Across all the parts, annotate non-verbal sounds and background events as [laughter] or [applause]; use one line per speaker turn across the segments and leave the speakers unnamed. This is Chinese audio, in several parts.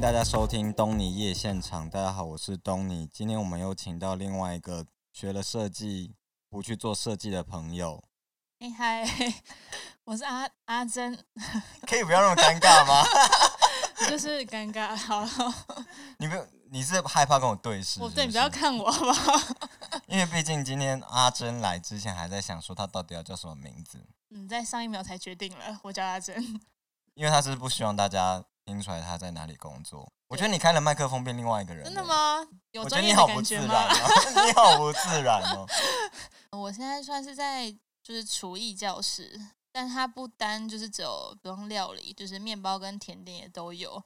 大家收听东尼夜现场。大家好，我是东尼。今天我们又请到另外一个学了设计不去做设计的朋友。
哎嗨，[laughs] 我是阿阿珍，
可以不要那么尴尬吗？[laughs]
就是尴尬。好了，
你不，你是害怕跟我对视？
我对你不要看我好不好？
因为毕竟今天阿珍来之前还在想说她到底要叫什么名字。
嗯，在上一秒才决定了，我叫阿珍。
因为他是不希望大家听出来他在哪里工作。我觉得你开了麦克风变另外一个人。
真的吗？有
我觉得你好不自然哦，你好不自然哦。
我现在算是在就是厨艺教室，但它不单就是只有不用料理，就是面包跟甜点也都有，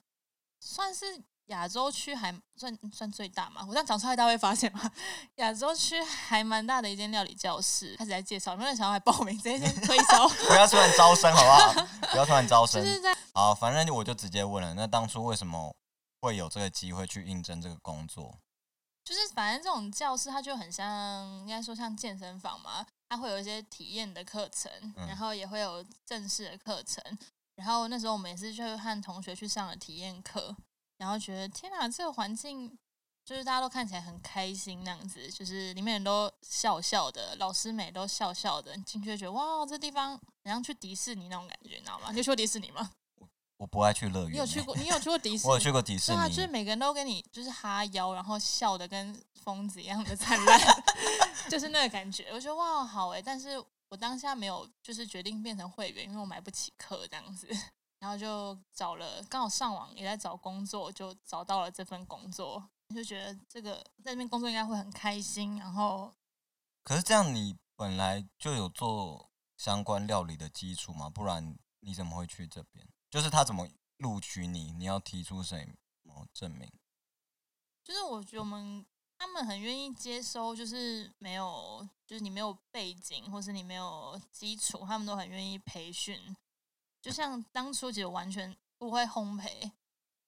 算是。亚洲区还算算最大嘛？我这样讲出来，大家会发现吗？[laughs] 亚洲区还蛮大的一间料理教室，开始在介绍，有没有想要来报名，直接先推销。[laughs]
不要突然招生，好不好？不要突然招生。[laughs] 好，反正我就直接问了，那当初为什么会有这个机会去应征这个工作？
就是反正这种教室，它就很像，应该说像健身房嘛，它会有一些体验的课程，然后也会有正式的课程。然后那时候我们也是就和同学去上了体验课。然后觉得天哪，这个环境就是大家都看起来很开心那样子，就是里面人都笑笑的，老师们都笑笑的，进去就觉得哇，这地方好像去迪士尼那种感觉，你知道吗？你有去过迪士尼吗？
我不爱去乐园。
你有去过？你有去过迪 [laughs] 士尼？
我有去过迪士尼。
对啊，就是每个人都跟你就是哈腰，然后笑的跟疯子一样的灿烂，[laughs] 就是那个感觉。我觉得哇，好哎，但是我当下没有就是决定变成会员，因为我买不起课这样子。然后就找了，刚好上网也在找工作，就找到了这份工作，就觉得这个在那边工作应该会很开心。然后，
可是这样你本来就有做相关料理的基础嘛？不然你怎么会去这边？就是他怎么录取你？你要提出什么证明？
就是我觉得我们他们很愿意接收，就是没有，就是你没有背景，或是你没有基础，他们都很愿意培训。就像当初其实完全不会烘焙，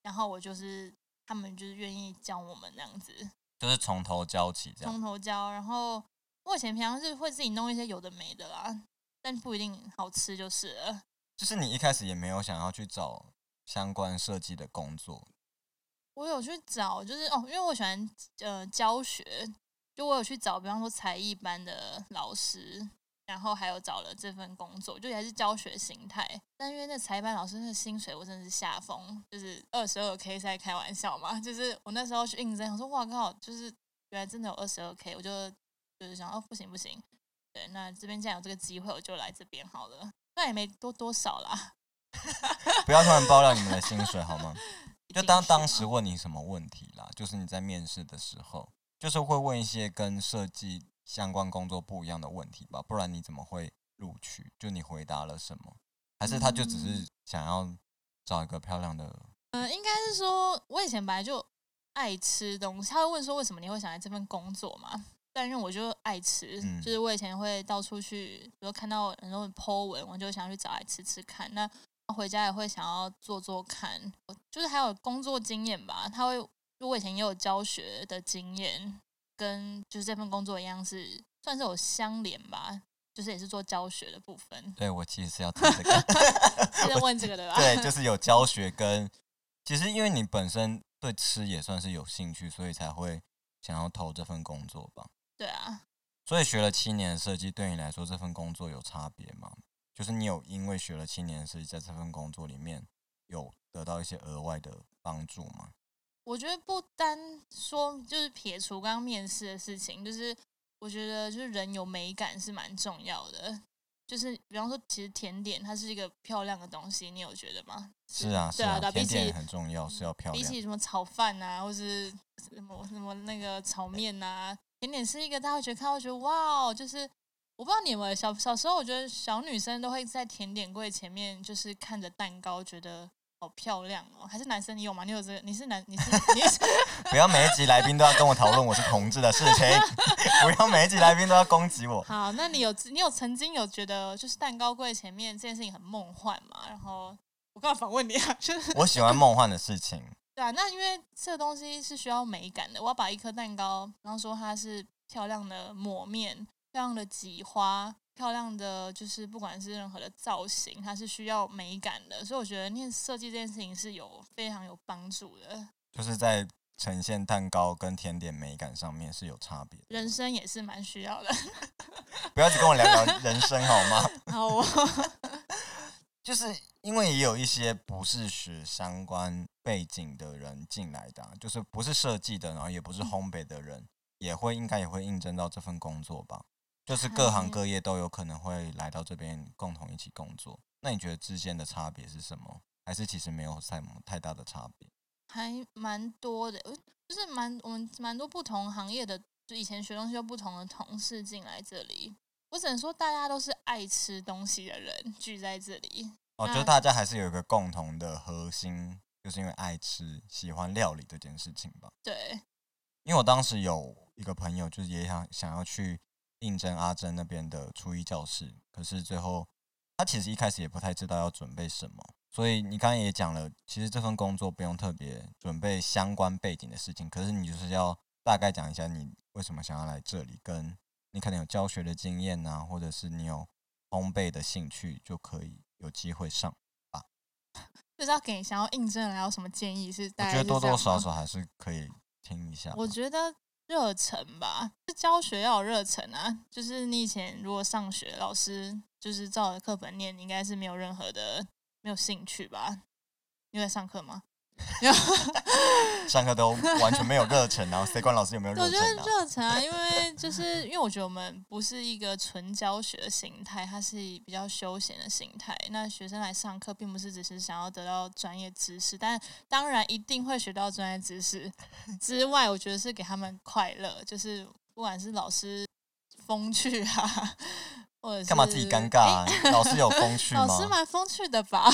然后我就是他们就是愿意教我们那样子，
就是从头教起这样，
从头教。然后我以前平常是会自己弄一些有的没的啦，但不一定好吃就是了。
就是你一开始也没有想要去找相关设计的工作，
我有去找，就是哦，因为我喜欢呃教学，就我有去找，比方说才艺班的老师。然后还有找了这份工作，就还是教学形态，但因为那才艺班老师那薪水，我真的是下风，就是二十二 k 在开玩笑嘛。就是我那时候去应征，我说哇靠，就是原来真的有二十二 k，我就就是想哦不行不行，对，那这边既然有这个机会，我就来这边好了。那也没多多少啦，
不要突然爆料你们的薪水 [laughs] 好吗？就当当时问你什么问题啦，就是你在面试的时候，就是会问一些跟设计。相关工作不一样的问题吧，不然你怎么会录取？就你回答了什么？还是他就只是想要找一个漂亮的？
嗯，应该是说，我以前本来就爱吃东西。他会问说，为什么你会想来这份工作嘛？但是我就爱吃，就是我以前会到处去，比如看到很多 po 文，我就想去找来吃吃看。那回家也会想要做做看，就是还有工作经验吧。他会，就我以前也有教学的经验。跟就是这份工作一样，是算是有相连吧，就是也是做教学的部分。
对，我其实是要听这个，[laughs]
是在问这个的吧？[laughs]
对，就是有教学跟，其实因为你本身对吃也算是有兴趣，所以才会想要投这份工作吧？
对啊。
所以学了七年的设计，对你来说这份工作有差别吗？就是你有因为学了七年的设计，在这份工作里面有得到一些额外的帮助吗？
我觉得不单说就是撇除刚刚面试的事情，就是我觉得就是人有美感是蛮重要的。就是比方说，其实甜点它是一个漂亮的东西，你有觉得吗？
是啊，
对啊，
比起很重要，是要漂亮。
比起什么炒饭啊，或是什么什么那个炒面啊，甜点是一个大家会觉得看到觉得哇，就是我不知道你们小小时候，我觉得小女生都会在甜点柜前面，就是看着蛋糕觉得。好漂亮哦！还是男生你有吗？你有这个？你是男？你是你是？[laughs]
不要每一集来宾都要跟我讨论我是同志的事情，[laughs] 不要每一集来宾都要攻击我。[laughs]
好，那你有你有曾经有觉得就是蛋糕柜前面这件事情很梦幻吗？然后我刚刚反问你啊，就是
我喜欢梦幻的事情。
对啊，那因为这个东西是需要美感的，我要把一颗蛋糕，比方说它是漂亮的抹面、漂亮的挤花，漂亮的，就是不管是任何的造型，它是需要美感的，所以我觉得念设计这件事情是有非常有帮助的。
就是在呈现蛋糕跟甜点美感上面是有差别。
人生也是蛮需要的。[laughs]
不要只跟我聊聊人生好吗？[laughs]
好哦，[laughs]
就是因为也有一些不是学相关背景的人进来的啊、就是不是设计的，然后也不是烘焙的人，也会应该也会应征到这份工作吧。就是各行各业都有可能会来到这边共同一起工作。那你觉得之间的差别是什么？还是其实没有太太大的差别？
还蛮多的，呃就是蛮我们蛮多不同行业的，就以前学东西有不同的同事进来这里。我只能说，大家都是爱吃东西的人聚在这里。
哦，就是大家还是有一个共同的核心，就是因为爱吃、喜欢料理这件事情吧。
对，
因为我当时有一个朋友，就是也想想要去应征阿珍那边的初一教室，可是最后他其实一开始也不太知道要准备什么，所以你刚刚也讲了，其实这份工作不用特别准备相关背景的事情，可是你就是要大概讲一下你为什么想要来这里，跟你可能有教学的经验呐、或者是你有烘焙的兴趣，就可以有机会上。
就是要给想要应征的人有什么建议？是
我
大概
觉得多多少少还是可以听一下。
我觉得热忱吧，是教学要有热忱啊。就是你以前如果上学，老师就是照着课本念，你应该是没有任何的没有兴趣吧？你有在上课吗？[laughs]
上课都完全没有热忱，然后谁管老师有没有热
我觉得？热忱啊，因为就是因为我觉得我们不是一个纯教学的形态，它是比较休闲的形态。那学生来上课，并不是只是想要得到专业知识，但当然一定会学到专业知识 [laughs] 之外，我觉得是给他们快乐，就是不管是老师风趣啊，[laughs] 或者是
干嘛自己尴尬、啊？老师有风趣吗？
老师蛮风趣的吧？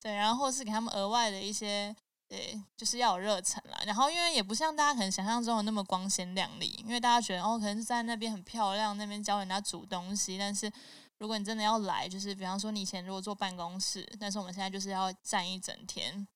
对，然后或是给他们额外的一些，对，就是要有热忱啦。然后因为也不像大家可能想象中的那么光鲜亮丽，因为大家觉得哦，可能是在那边很漂亮，那边教人家煮东西。但是如果你真的要来，就是比方说你以前如果坐办公室，但是我们现在就是要站一整天，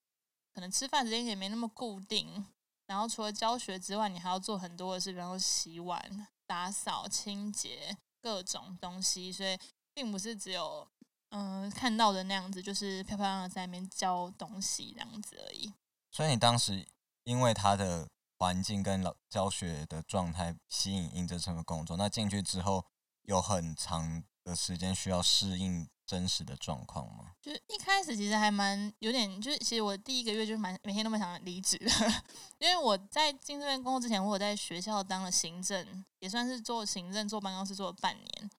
可能吃饭时间也没那么固定。然后除了教学之外，你还要做很多的事，比方说洗碗、打扫、清洁各种东西，所以并不是只有嗯、看到的那样子，就是漂漂亮亮在那边教东西这样子而已。
所以你当时因为他的环境跟老教学的状态吸引应征这份工作，那进去之后有很长的时间需要适应真实的状况吗？
就是一开始其实还蛮有点，就是其实我第一个月就是蛮每天都蛮想离职的，[laughs] 因为我在进这边工作之前，我有在学校当了行政，也算是做行政做办公室做了半年。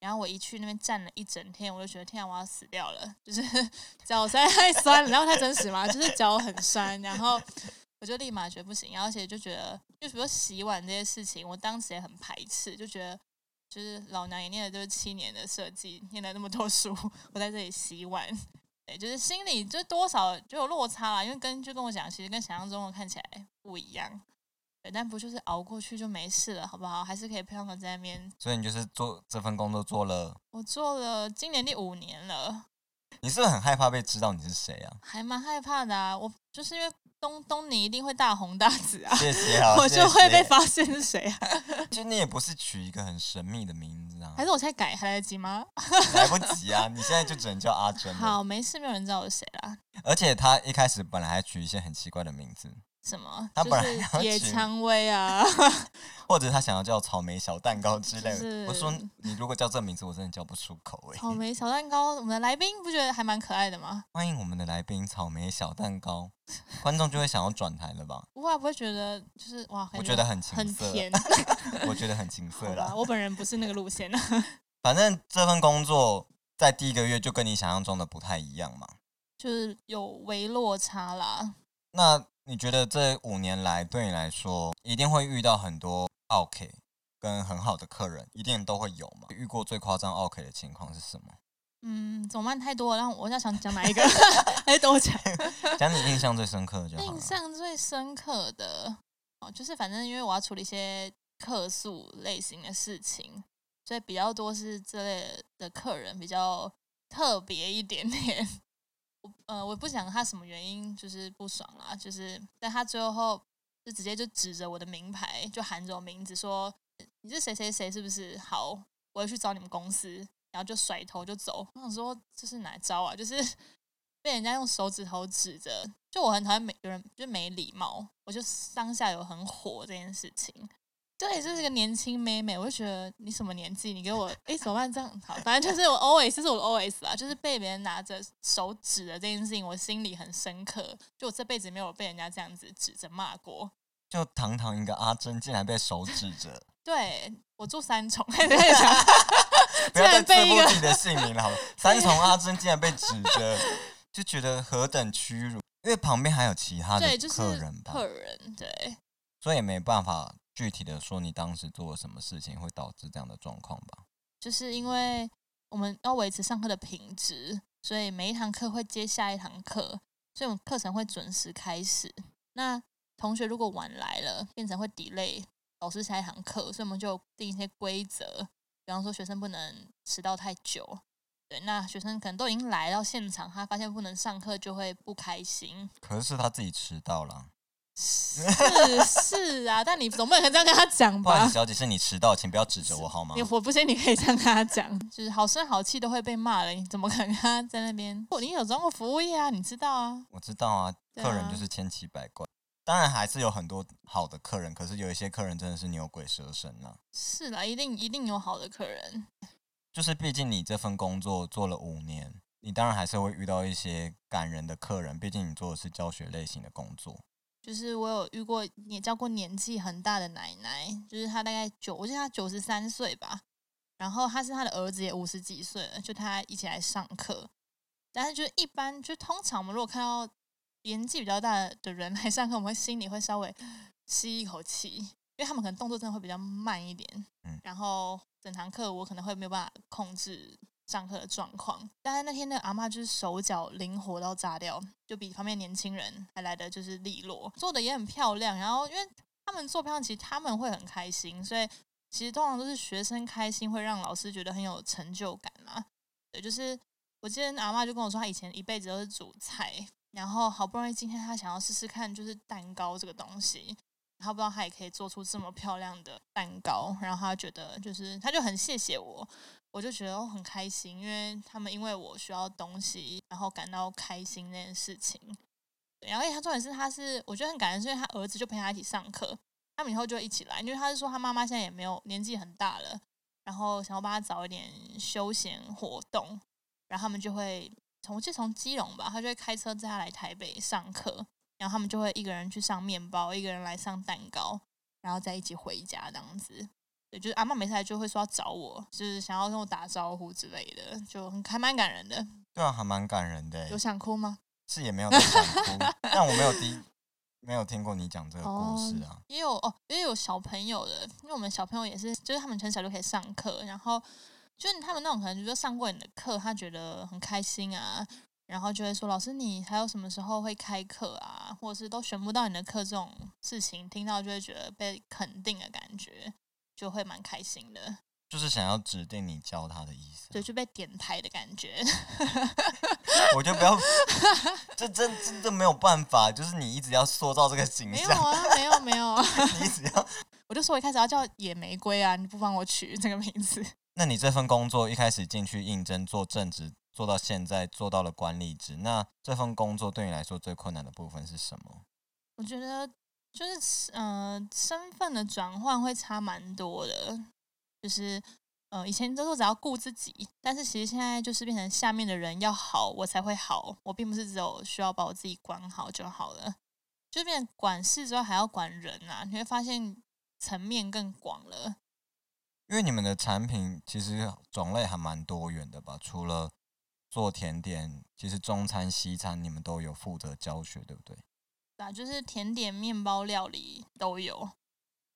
然后我一去那边站了一整天，我就觉得天啊，我要死掉了，就是 [laughs] 脚实在太酸了，然后太真实嘛，就是脚很酸，然后我就立马觉得不行，而且就觉得，就比如说洗碗这些事情，我当时也很排斥，就觉得就是老娘也念了就是七年的设计，念了那么多书，我在这里洗碗，对，就是心里就多少就有落差啦，因为跟就跟我讲，其实跟想象中的看起来不一样，对，但不就是熬过去就没事了，好不好？还是可以漂亮的在那边。
所以你就是做这份工作做了，
我做了今年第五年了，
你是不是很害怕被知道你是谁啊？
还蛮害怕的啊。我就是因为东东尼一定会大红大紫啊，
谢谢啊，
我就会被。发现是谁啊？
就你也不是取一个很神秘的名字啊
还，是我现在改还来得及吗？[laughs]
来不及啊！你现在就只能叫阿珍。
好，没事，没有人知道我是谁啦。
而且他一开始本来还取一些很奇怪的名字，
什么？
他
就
本来
野蔷薇啊，[laughs]
或者他想要叫草莓小蛋糕之类的。
就是
我说你如果叫这名字，我真的叫不出口哎、
草莓小蛋糕，我们的来宾不觉得还蛮可爱的吗？
欢迎我们的来宾草莓小蛋糕，观众就会想要转台了吧？
不会不会觉得就是哇，
我觉得很情
很，甜，[laughs]
我觉得很情色 [laughs]
好吧，
啦。
我本人不是那个路线啊。
反正这份工作在第一个月就跟你想象中的不太一样嘛。
就是有微落差啦。
那你觉得这五年来对你来说，一定会遇到很多 OK 跟很好的客人，一定都会有嘛？遇过最夸张 OK 的情况是什么？
嗯，总办太多了，让我要想讲哪一个，[laughs] [laughs] 还是等我讲。[laughs]
讲你印象最深刻的就好
印。象最深刻的哦，就是反正因为我要处理一些客诉类型的事情，所以比较多是这类的客人比较特别一点点。我呃，我不讲他什么原因，就是不爽啦，就是但他最后就直接就指着我的名牌，就喊着我名字说：“你是谁谁谁，是不是？”好，我要去找你们公司，然后就甩头就走。我想说这是哪招啊？就是 [laughs] 被人家用手指头指着，就我很讨厌没有人就没礼貌，我就当下有很火这件事情。对，就是个年轻妹妹，我就觉得你什么年纪？你给我哎，怎么办？这样好，反正就是我 always 这是我的 always 啊，就是被别人拿着手指的这件事情，我心里很深刻。就我这辈子没有被人家这样子指着骂过。
就堂堂一个阿珍，竟然被手指着。
对我住三重，[laughs]
不要再自不自己的姓名了，好 [laughs] 三重阿珍竟然被指着，就觉得何等屈辱。因为旁边还有其他的客人吧，
客人对，
所以也没办法。具体的说，你当时做了什么事情会导致这样的状况吧？
就是因为我们要维持上课的品质，所以每一堂课会接下一堂课，所以我们课程会准时开始。那同学如果晚来了，变成会 delay 老师下一堂课，所以我们就定一些规则，比方说学生不能迟到太久。对，那学生可能都已经来到现场，他发现不能上课就会不开心。
可是他自己迟到了。
是是啊，但你总不能这样跟他讲吧？
小姐，是你迟到，请不要指着我好吗？
你我不信你可以这样跟他讲，就是好声好气都会被骂了，你怎么可能跟他在那边？你有装过服务业啊？你知道啊？
我知道啊，客人就是千奇百怪，当然还是有很多好的客人，可是有一些客人真的是牛鬼蛇神啊。
是啦，一定一定有好的客人，
就是毕竟你这份工作做了五年，你当然还是会遇到一些感人的客人，毕竟你做的是教学类型的工作。
就是我有遇过，也教过年纪很大的奶奶，就是她大概九，我记得她九十三岁吧。然后她是她的儿子也五十几岁了，就她一起来上课。但是就是一般，就通常我们如果看到年纪比较大的人来上课，我们会心里会稍微吸一口气，因为他们可能动作真的会比较慢一点。嗯。然后整堂课我可能会没有办法控制。上课的状况，但是那天那个阿妈就是手脚灵活到炸掉，就比旁边年轻人还来的就是利落，做的也很漂亮。然后因为他们做漂亮，其实他们会很开心，所以其实通常都是学生开心，会让老师觉得很有成就感嘛。对，就是我记得阿妈就跟我说，她以前一辈子都是煮菜，然后好不容易今天她想要试试看，就是蛋糕这个东西，他不知道他也可以做出这么漂亮的蛋糕，然后他觉得就是他就很谢谢我。我就觉得我很开心，因为他们因为我需要东西，然后感到开心那件事情。然后他重点是，他是我觉得很感恩，是因为他儿子就陪他一起上课，他们以后就一起来。因为他是说他妈妈现在也没有年纪很大了，然后想要帮他找一点休闲活动，然后他们就会从就从基隆吧，他就会开车载他来台北上课，然后他们就会一个人去上面包，一个人来上蛋糕，然后再一起回家这样子。对，就是阿妈没事就会说要找我，就是想要跟我打招呼之类的，就很还蛮感人的。
对啊，还蛮感人的。
有想哭吗？
是也没有想哭，但我没有听，没有听过你讲这个故事啊。
也有哦，也有小朋友的，因为我们小朋友也是，就是他们从小就可以上课，然后就是他们那种可能就说上过你的课，他觉得很开心啊，然后就会说老师你还有什么时候会开课啊，或者是都选不到你的课这种事情，听到就会觉得被肯定的感觉。就会蛮开心的，
就是想要指定你教他的意思，
对，就被点台的感觉。[laughs]
我就不要，[laughs] 这真真的没有办法，就是你一直要塑造这个形象。没
有啊，没有没有，[laughs]
你一直要，
我就说我一开始要叫野玫瑰啊，你不帮我取这个名字。
那你这份工作一开始进去应征做正职，做到现在做到了管理职，那这份工作对你来说最困难的部分是什么？
我觉得。就是呃，身份的转换会差蛮多的。就是呃，以前都是只要顾自己，但是其实现在就是变成下面的人要好，我才会好。我并不是只有需要把我自己管好就好了，就变管事之外还要管人啊。你会发现层面更广了。
因为你们的产品其实种类还蛮多元的吧？除了做甜点，其实中餐、西餐你们都有负责教学，对不对？
啊，就是甜点、面包料理都有，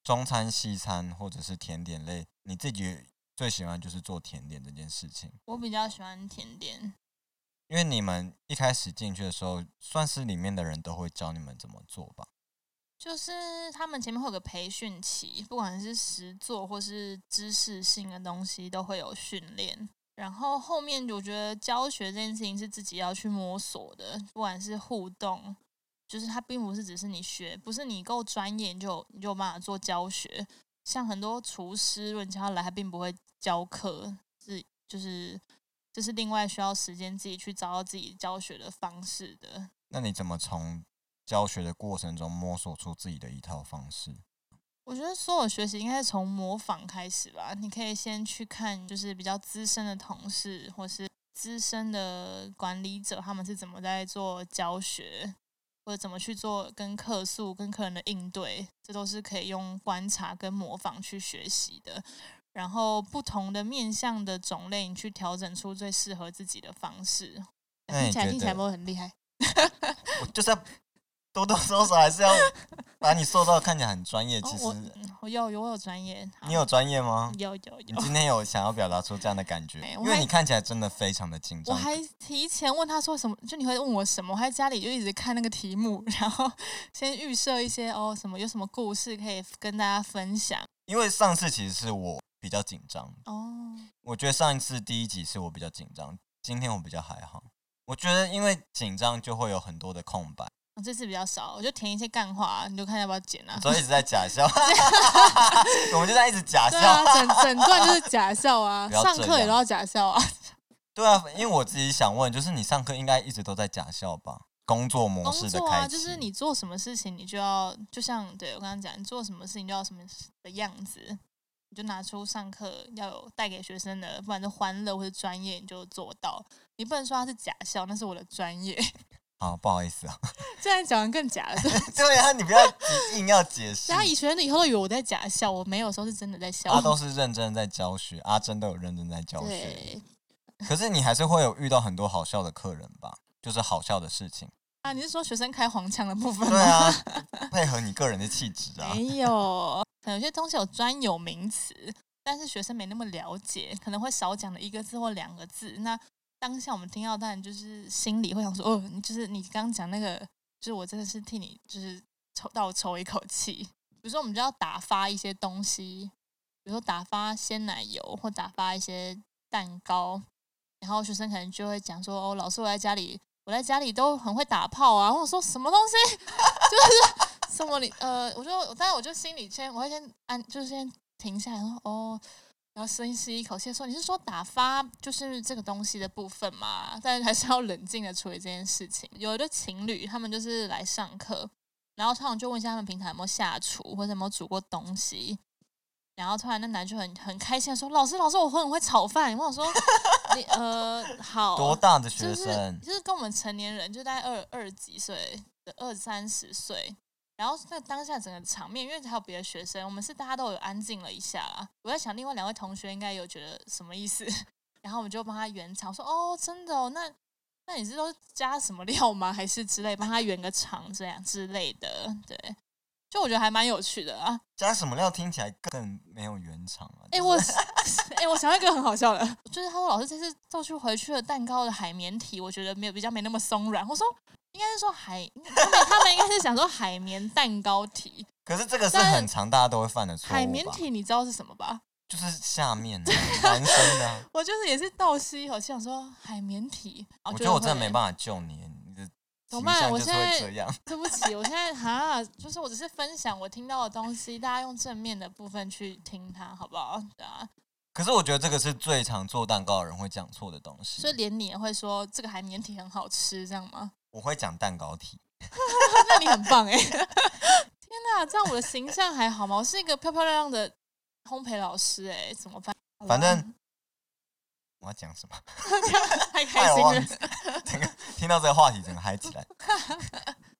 中餐、西餐或者是甜点类，你自己最喜欢就是做甜点这件事情。
我比较喜欢甜点，
因为你们一开始进去的时候，算是里面的人都会教你们怎么做吧。
就是他们前面会有个培训期，不管是实做或是知识性的东西，都会有训练。然后后面我觉得教学这件事情是自己要去摸索的，不管是互动。就是它并不是只是你学，不是你够专业你就你就有办法做教学。像很多厨师，如果你叫他来，他并不会教课，是就是这是另外需要时间自己去找到自己教学的方式的。
那你怎么从教学的过程中摸索出自己的一套方式？
我觉得所有学习应该是从模仿开始吧。你可以先去看，就是比较资深的同事或是资深的管理者，他们是怎么在做教学。或者怎么去做跟客诉、跟客人的应对，这都是可以用观察跟模仿去学习的。然后不同的面向的种类，你去调整出最适合自己的方式。听起来听起来不会很厉害？[laughs]
我就是要。多多少少还是要把你塑造看起来很专业。其实
我有有我有专业，
你有专业吗？
有有有。你
今天有想要表达出这样的感觉？因为你看起来真的非常的紧张。
我还提前问他说什么，就你会问我什么？我还在家里就一直看那个题目，然后先预设一些哦什么有什么故事可以跟大家分享。
因为上次其实是我比较紧张哦，我觉得上一次第一集是我比较紧张，今天我比较还好。我觉得因为紧张就会有很多的空白。
这次比较少，我就填一些干话，你就看要不要剪啊。
所以一直在假笑，[laughs] 我们就在一直假笑，啊
整整段就是假笑啊。[laughs] 上课也都要假笑啊。[laughs]
对啊，因为我自己想问，就是你上课应该一直都在假笑吧？工作模式的开
启，就是你做什么事情，你就要就像对我刚刚讲，你做什么事情就要什么的样子，你就拿出上课要有带给学生的，不管是欢乐或者专业，你就做到。你不能说他是假笑，那是我的专业。
啊，不好意思啊，[laughs]
这样讲完更假了。[laughs]
对啊，你不要硬要解释。
他以前以后都以为我在假笑，我没有时候是真的在笑。
他都是认真在教学，阿珍都有认真在教学。可是你还是会有遇到很多好笑的客人吧？就是好笑的事情
啊？你是说学生开黄腔的部分？
对啊，[laughs] 配合你个人的气质啊。
没有，可能有些东西有专有名词，但是学生没那么了解，可能会少讲的一个字或两个字。那当下我们听到，但就是心里会想说：“哦，就是你刚刚讲那个，就是我真的是替你，就是抽倒抽一口气。”比如说，我们就要打发一些东西，比如说打发鲜奶油或打发一些蛋糕，然后学生可能就会讲说：“哦，老师，我在家里，我在家里都很会打炮啊。”我说：“什么东西？[laughs] 就是什么？你呃，我就，但是我就心里先，我会先安，就是先停下来说：哦。”然后深吸一口气说：“你是说打发就是这个东西的部分吗？但还是要冷静的处理这件事情。有一对情侣，他们就是来上课，然后突然就问一下他们平常有没有下厨或者有没有煮过东西。然后突然那男就很很开心的说：‘老师，老师，我很会炒饭。’你问我说：‘你呃好 [laughs]
多大的学生？
就是跟我们成年人，就大概二二几岁的二三十岁。’然后在当下整个场面，因为还有别的学生，我们是大家都有安静了一下啦。我在想，另外两位同学应该有觉得什么意思，然后我们就帮他圆场，说：“哦，真的哦，那那你是都加什么料吗？还是之类，帮他圆个场这样之类的？”对，就我觉得还蛮有趣的啊。
加什么料听起来更没有圆场啊？
哎，我哎，我想到一个很好笑的，就是他说老师这次做出回去的蛋糕的海绵体，我觉得没有比较没那么松软。我说。应该是说海，[laughs] 他们他们应该是想说海绵蛋糕体。
可是这个是很常，大家都会犯的错
海绵体你知道是什么吧？[laughs]
就是下面男生的。
我就是也是倒吸一口气，想说海绵体。
我觉得我真的没 [laughs] 办法救你，你的怎么办？
我
现在这样，
对不起，我现在哈，就是我只是分享我听到的东西，大家用正面的部分去听它，好不好？对啊。
可是我觉得这个是最常做蛋糕的人会讲错的东西，
所以连你也会说这个海绵体很好吃，这样吗？
我会讲蛋糕体，[laughs]
那你很棒哎！[laughs] 天哪，这样我的形象还好吗？我是一个漂漂亮亮的烘焙老师哎，怎么办？
反正我要讲什么？[laughs]
太开心了！
整个听到这个话题，整个嗨起来。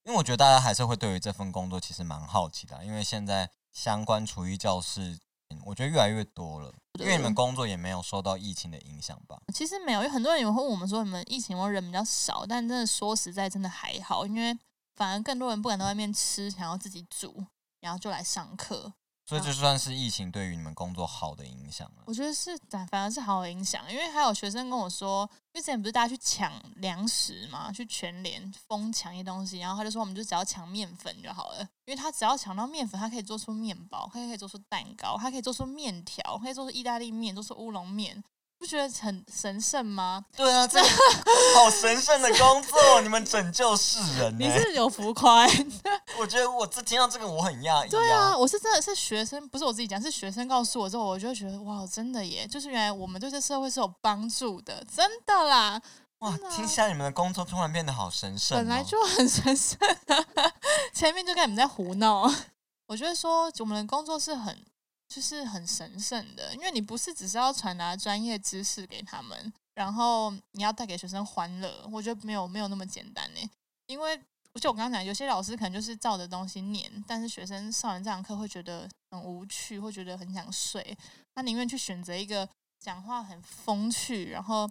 因为我觉得大家还是会对于这份工作其实蛮好奇的，因为现在相关厨艺教室。我觉得越来越多了，因为你们工作也没有受到疫情的影响吧？
其实没有，有很多人也会问我们说，你们疫情人比较少，但真的说实在，真的还好，因为反而更多人不敢在外面吃，想要自己煮，然后就来上课。
所以就算是疫情对于你们工作好的影响啊，
我觉得是反反而是好的影响，因为还有学生跟我说，因为之前不是大家去抢粮食嘛，去全联疯抢一些东西，然后他就说我们就只要抢面粉就好了，因为他只要抢到面粉，他可以做出面包，他可以做出蛋糕，他可以做出面条，可以做出意大利面，做出乌龙面，不不觉得很神圣吗？
对啊，这个 [laughs] 好神圣的工作，你们拯救世人呢、
你是有浮夸、[laughs]
我觉得我这听到这个我很讶异、
对啊，我是真的是学生，不是我自己讲，是学生告诉我之后，我就觉得哇，真的耶，就是原来我们对这社会是有帮助的，真的啦，
哇听起来你们的工作突然变得好神圣、哦。
本来就很神圣、啊，[laughs] 前面就跟你们在胡闹。我觉得说我们的工作是很就是很神圣的，因为你不是只是要传达专业知识给他们，然后你要带给学生欢乐，我觉得没有没有那么简单呢。因为就我刚刚讲，有些老师可能就是照着东西念，但是学生上完这堂课会觉得很无趣，会觉得很想睡，他宁愿去选择一个讲话很风趣，然后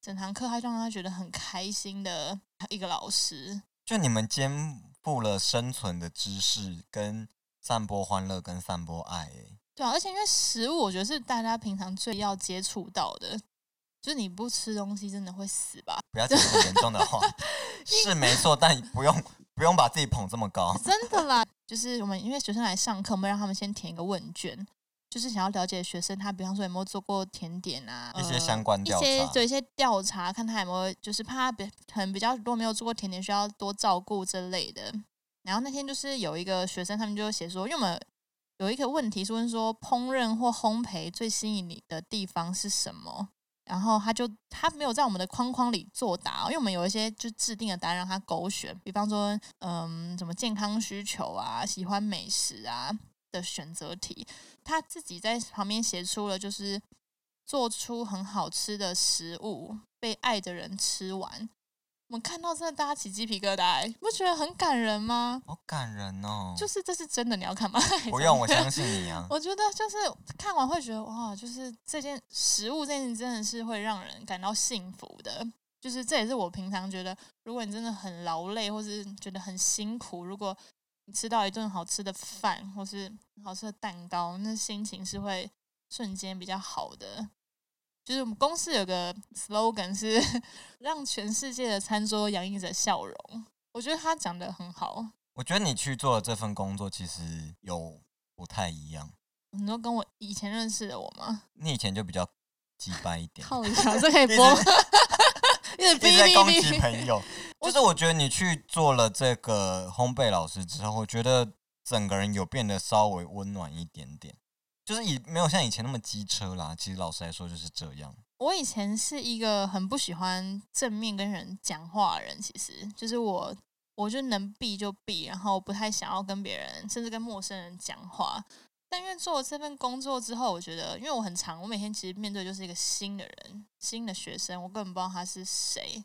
整堂课他就让他觉得很开心的一个老师。
就你们肩负了生存的知识，跟散播欢乐，跟散播爱、欸。
对啊，而且因为食物，我觉得是大家平常最要接触到的，就是你不吃东西真的会死吧？
不要讲这么严重的话，[laughs] 是没错，但不用不用把自己捧这么高。[laughs]
真的啦，就是我们因为学生来上课，我们让他们先填一个问卷，就是想要了解学生他，比方说有没有做过甜点啊，
一些
呃
相关调
一些
查
对一些调查，看他有没有就是怕他比可能比较多没有做过甜点，需要多照顾之类的。然后那天就是有一个学生，他们就写说，因为我们有一个问题是问说，烹饪或烘焙最吸引你的地方是什么？然后他就他没有在我们的框框里作答，因为我们有一些就制定的答案让他勾选，比方说嗯什么健康需求啊、喜欢美食啊的选择题，他自己在旁边写出了就是做出很好吃的食物，被爱的人吃完。我们看到真的大家起鸡皮疙瘩欸，你不觉得很感人吗？
好感人哦！
就是这是真的，你要看吗？[laughs]
不用，我相信你啊。[laughs]
我觉得就是看完会觉得哇，就是这件食物这件事真的是会让人感到幸福的。就是这也是我平常觉得，如果你真的很劳累，或是觉得很辛苦，如果你吃到一顿好吃的饭，或是好吃的蛋糕，那心情是会瞬间比较好的。就是我们公司有个 slogan 是 [laughs] 让全世界的餐桌洋溢着笑容，我觉得他讲的很好。
我觉得你去做的这份工作其实有不太一样。
你说跟我以前认识的我吗？
你以前就比较鸡掰一点，
靠一下，这可以播吗？[laughs] 一直
在攻击
哔。
朋友。[laughs] 就是我觉得你去做了这个烘焙老师之后，我觉得整个人有变得稍微温暖一点点，就是以没有像以前那么机车啦。其实老实来说就是这样。
我以前是一个很不喜欢正面跟人讲话的人，其实就是我，我就能避就避，然后不太想要跟别人，甚至跟陌生人讲话。但因为做了这份工作之后，我觉得，因为我很长，我每天其实面对就是一个新的人、新的学生，我根本不知道他是谁。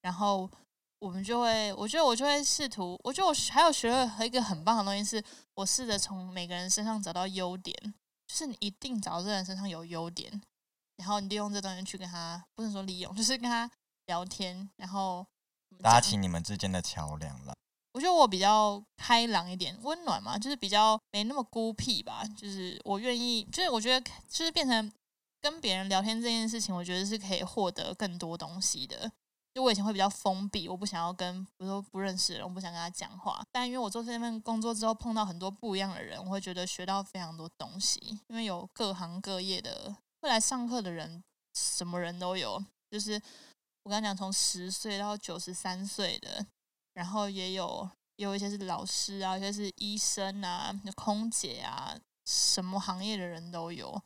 然后我们就会，我觉得我就会试图，我觉得我还有学了一个很棒的东西，是我试着从每个人身上找到优点，就是你一定找到这个人身上有优点，然后你利用这东西去跟他，不能说利用，就是跟他聊天，然后
搭起你们之间的桥梁了。
我觉得我比较开朗一点，温暖嘛，就是比较没那么孤僻吧。就是我愿意，就是我觉得就是变成跟别人聊天这件事情，我觉得是可以获得更多东西的。就我以前会比较封闭，我不想要跟，比如说不认识的人，我不想跟他讲话。但因为我做这份工作之后，碰到很多不一样的人，我会觉得学到非常多东西。因为有各行各业的会来上课的人，什么人都有。就是我刚讲，从十岁到九十三岁的，然后也有也有一些是老师啊，有些是医生啊、空姐啊，什么行业的人都有。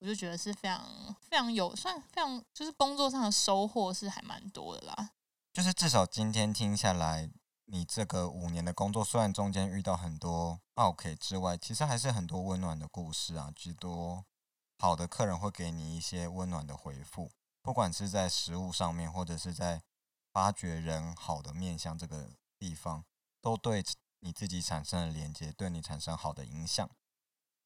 我就觉得是非常非常有算非常就是工作上的收获是还蛮多的啦。
就是至少今天听下来，你这个五年的工作，虽然中间遇到很多 OK 之外，其实还是很多温暖的故事啊，许多好的客人会给你一些温暖的回复，不管是在食物上面，或者是在发掘人好的面向这个地方，都对你自己产生了连接，对你产生好的影响。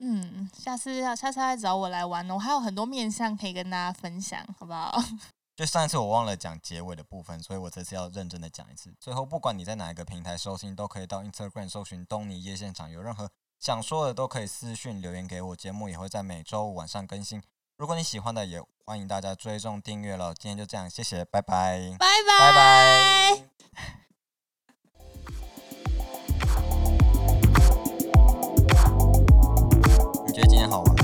嗯，下次要下次再找我来玩哦，我还有很多面相可以跟大家分享，好不好？[laughs]
就上一次我忘了讲结尾的部分，所以我这次要认真的讲一次。最后，不管你在哪一个平台收听，都可以到 Instagram 搜寻东尼夜现场，有任何想说的都可以私讯留言给我，节目也会在每周五晚上更新。如果你喜欢的，也欢迎大家追踪订阅了。今天就这样，谢谢，拜拜，
拜
拜拜。你觉得今天好玩？